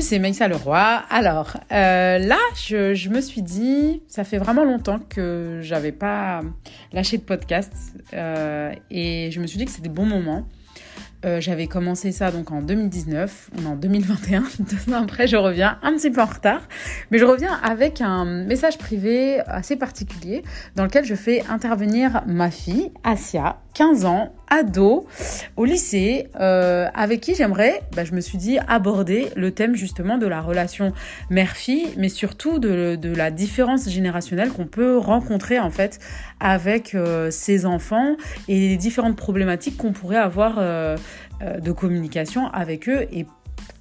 C'est Maïssa Leroy. Alors euh, là, je, me suis dit, ça fait vraiment longtemps que j'avais pas lâché de podcast euh, et je me suis dit que c'était bon moment euh, j'avais commencé ça donc en 2019, on est en 2021, deux ans après je reviens un petit peu en retard, mais je reviens avec un message privé assez particulier dans lequel je fais intervenir ma fille, Asia, 15 ans, ado, au lycée, euh, avec qui j'aimerais, bah, je me suis dit, aborder le thème justement de la relation mère-fille, mais surtout de, de, la différence générationnelle qu'on peut rencontrer en fait avec euh, ses enfants et les différentes problématiques qu'on pourrait avoir euh, euh, de communication avec eux. Et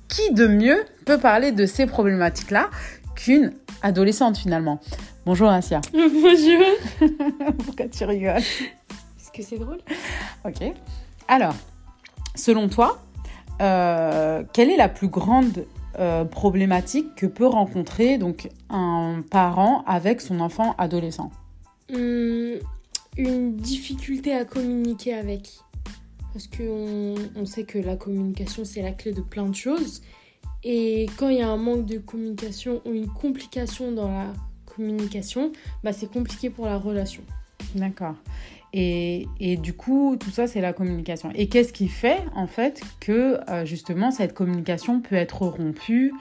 qui de mieux peut parler de ces problématiques-là qu'une adolescente finalement? Bonjour Asia. Bonjour. Pourquoi tu rigoles? Que c'est drôle. Ok. Alors, selon toi, euh, quelle est la plus grande euh, problématique que peut rencontrer donc un parent avec son enfant adolescent? Hum, Une difficulté à communiquer avec. Parce qu'on on sait que la communication, c'est la clé de plein de choses. Et quand il y a un manque de communication ou une complication dans la communication, bah c'est compliqué pour la relation. D'accord. Et, du coup, tout ça, c'est la communication. Et qu'est-ce qui fait, en fait, que euh, justement, cette communication peut être rompue?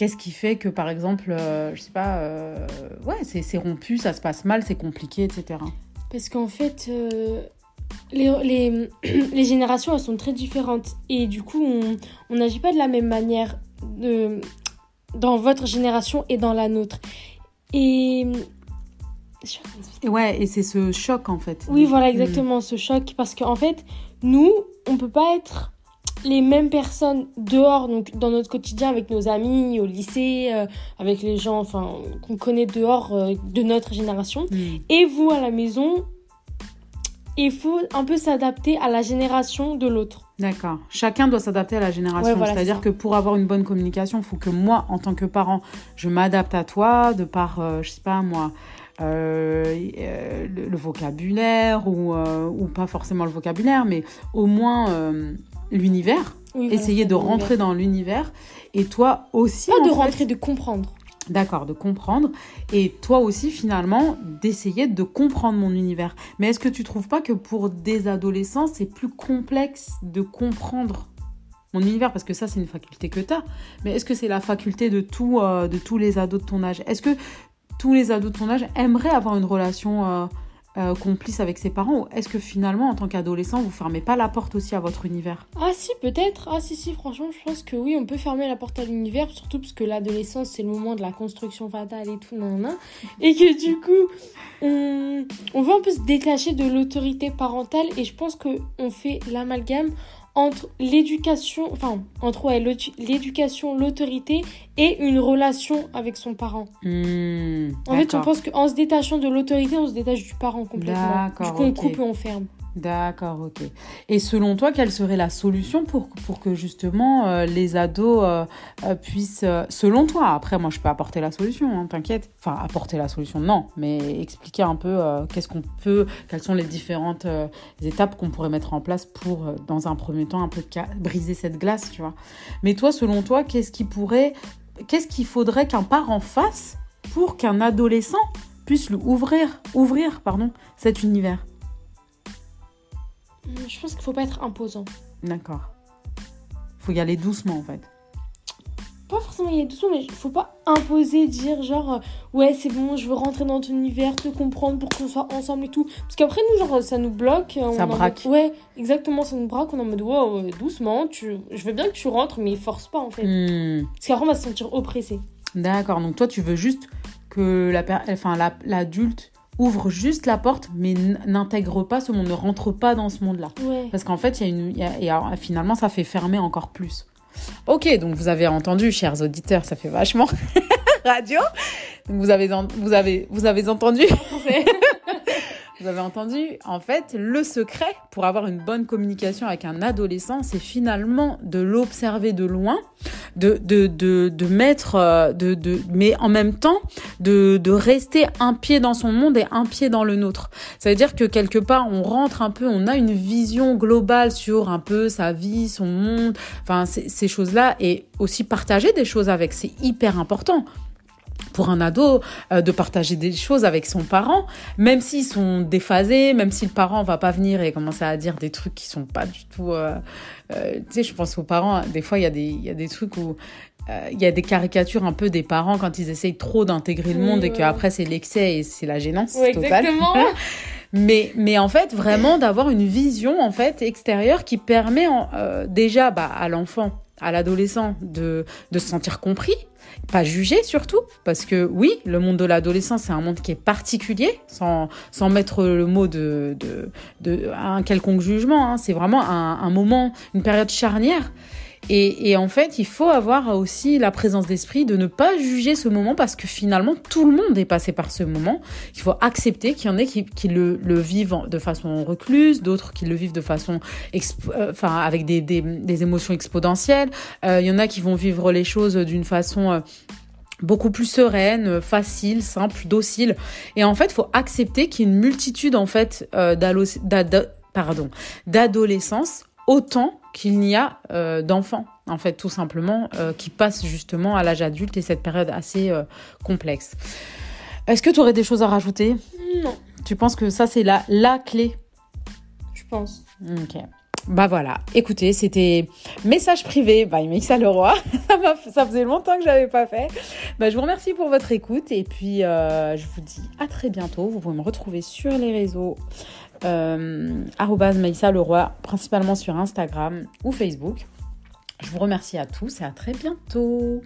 Qu'est-ce qui fait que, par exemple, euh, je sais pas, euh, ouais, c'est rompu, ça se passe mal, c'est compliqué, etc. Parce qu'en fait, euh, les, générations, elles sont très différentes. Et du coup, on n'agit pas de la même manière dans votre génération et dans la nôtre. Et Ouais, et c'est ce choc en fait. Oui, voilà, exactement, ce choc. Parce qu'en fait, nous, on peut pas être les mêmes personnes dehors, donc dans notre quotidien avec nos amis, au lycée, euh, avec les gens enfin, qu'on connaît dehors euh, de notre génération. Mm. Et vous, à la maison, il faut un peu s'adapter à la génération de l'autre. D'accord. Chacun doit s'adapter à la génération. C'est-à-dire que pour avoir une bonne communication, il faut que moi, en tant que parent, je m'adapte à toi de par, euh, je sais pas moi, euh, euh, le, vocabulaire ou, euh, ou, pas forcément le vocabulaire, mais au moins l'univers. essayer de rentrer dans l'univers. Et toi aussi. Pas de rentrer, de comprendre. D'accord, de comprendre. Et toi aussi, finalement, d'essayer de comprendre mon univers. Mais est-ce que tu trouves pas que pour des adolescents, c'est plus complexe de comprendre mon univers? Parce que ça, c'est une faculté que tu as. Mais est-ce que c'est la faculté de, tout, de tous les ados de ton âge? Est-ce que tous les ados de ton âge aimeraient avoir une relation euh, euh, complice avec ses parents est-ce que finalement, en tant qu'adolescent, vous fermez pas la porte aussi à votre univers? Ah si, peut-être. Ah si, si, franchement, je pense que oui, on peut fermer la porte à l'univers, surtout parce que l'adolescence, c'est le moment de la construction fatale et tout, nan, nan, et que du coup, on, on veut un peu se détacher de l'autorité parentale, et je pense qu'on fait l'amalgame entre l'éducation, enfin, entre ouais, l'éducation, l'autorité et une relation avec son parent. Hmm, en fait, on pense qu'en se détachant de l'autorité, on se détache du parent complètement. Du coup, on coupe et on ferme. D'accord, ok. Et selon toi, quelle serait la solution pour, pour que justement euh, les ados euh, euh, puissent, selon toi, après moi je peux apporter la solution, hein, t'inquiète, enfin apporter la solution, non, mais expliquer un peu qu'est-ce qu'on peut, quelles sont les différentes étapes qu'on pourrait mettre en place pour, dans un premier temps, un peu briser cette glace, tu vois. Mais toi, selon toi, qu'est-ce qui pourrait, qu'est-ce qu'il faudrait qu'un parent fasse pour qu'un adolescent puisse ouvrir, ouvrir, pardon, cet univers? Je pense qu'il faut pas être imposant. D'accord. Faut y aller doucement en fait. Pas forcément y aller doucement, mais il faut pas imposer, dire genre euh, ouais c'est bon, je veux rentrer dans ton univers, te comprendre pour qu'on soit ensemble et tout. Parce qu'après nous genre ça nous bloque. Ça braque. Ouais, exactement, ça nous braque. On est en mode ouais, doucement, tu... je veux bien que tu rentres, mais force pas en fait. Hmm. Parce qu'après on va se sentir oppressé. D'accord, donc toi tu veux juste que la enfin l'adulte ouvre juste la porte, mais n'intègre pas ce monde, ne rentre pas dans ce monde-là. Parce qu'en fait, il y a une, y a, finalement, ça fait fermer encore plus. Ok, donc vous avez entendu, chers auditeurs, ça fait vachement radio. Donc vous avez, vous avez, vous avez entendu. Vous avez entendu, en fait, le secret pour avoir une bonne communication avec un adolescent, c'est finalement de l'observer de loin, de, de, de, mettre, euh, de, de, mais en même temps, de, de rester un pied dans son monde et un pied dans le nôtre. Ça veut dire que quelque part, on rentre un peu, on a une vision globale sur un peu sa vie, son monde, enfin, ces choses-là, et aussi partager des choses avec, c'est hyper important pour un ado euh, de partager des choses avec son parent, même s'ils sont déphasés, même si le parent va pas venir et commencer à dire des trucs qui sont pas du tout. Euh, euh, tu sais, je pense aux parents. Des fois, il y a des il y a des trucs où il y a des caricatures un peu des parents quand ils essayent trop d'intégrer le monde et qu'après c'est l'excès et c'est la gênance oui, Exactement. mais mais en fait vraiment d'avoir une vision en fait extérieure qui permet déjà bah, à l'enfant à l'adolescent de, de se sentir compris pas jugé surtout, parce que oui, le monde de l'adolescence, c'est un monde qui est particulier, sans, sans mettre le mot de, de, de un quelconque jugement. Hein. C'est vraiment un, un, moment, une période charnière. Et, en fait, il faut avoir aussi la présence d'esprit de ne pas juger ce moment parce que finalement, tout le monde est passé par ce moment. Il faut accepter qu'il y en ait qui, le, vivent de façon recluse, d'autres qui le vivent de façon, euh, avec des, émotions exponentielles. Euh, il y en a qui vont vivre les choses d'une façon euh, beaucoup plus sereine, facile, simple, docile. Et en fait, il faut accepter qu'il y ait une multitude en fait d'adolescence autant qu'il n'y a euh, d'enfants, en fait, tout simplement, euh, qui passent justement à l'âge adulte et cette période assez euh, complexe. Est-ce que tu aurais des choses à rajouter? Non. Tu penses que ça, c'est la, la clé? Je pense. Ok. Bah voilà, écoutez, c'était message privé by Mixa Leroy. ça, faisait longtemps que je n'avais pas fait. Bah, je vous remercie pour votre écoute et puis je vous dis à très bientôt. Vous pouvez me retrouver sur les réseaux euh, Leroy, principalement sur Instagram ou Facebook. Je vous remercie à tous et à très bientôt.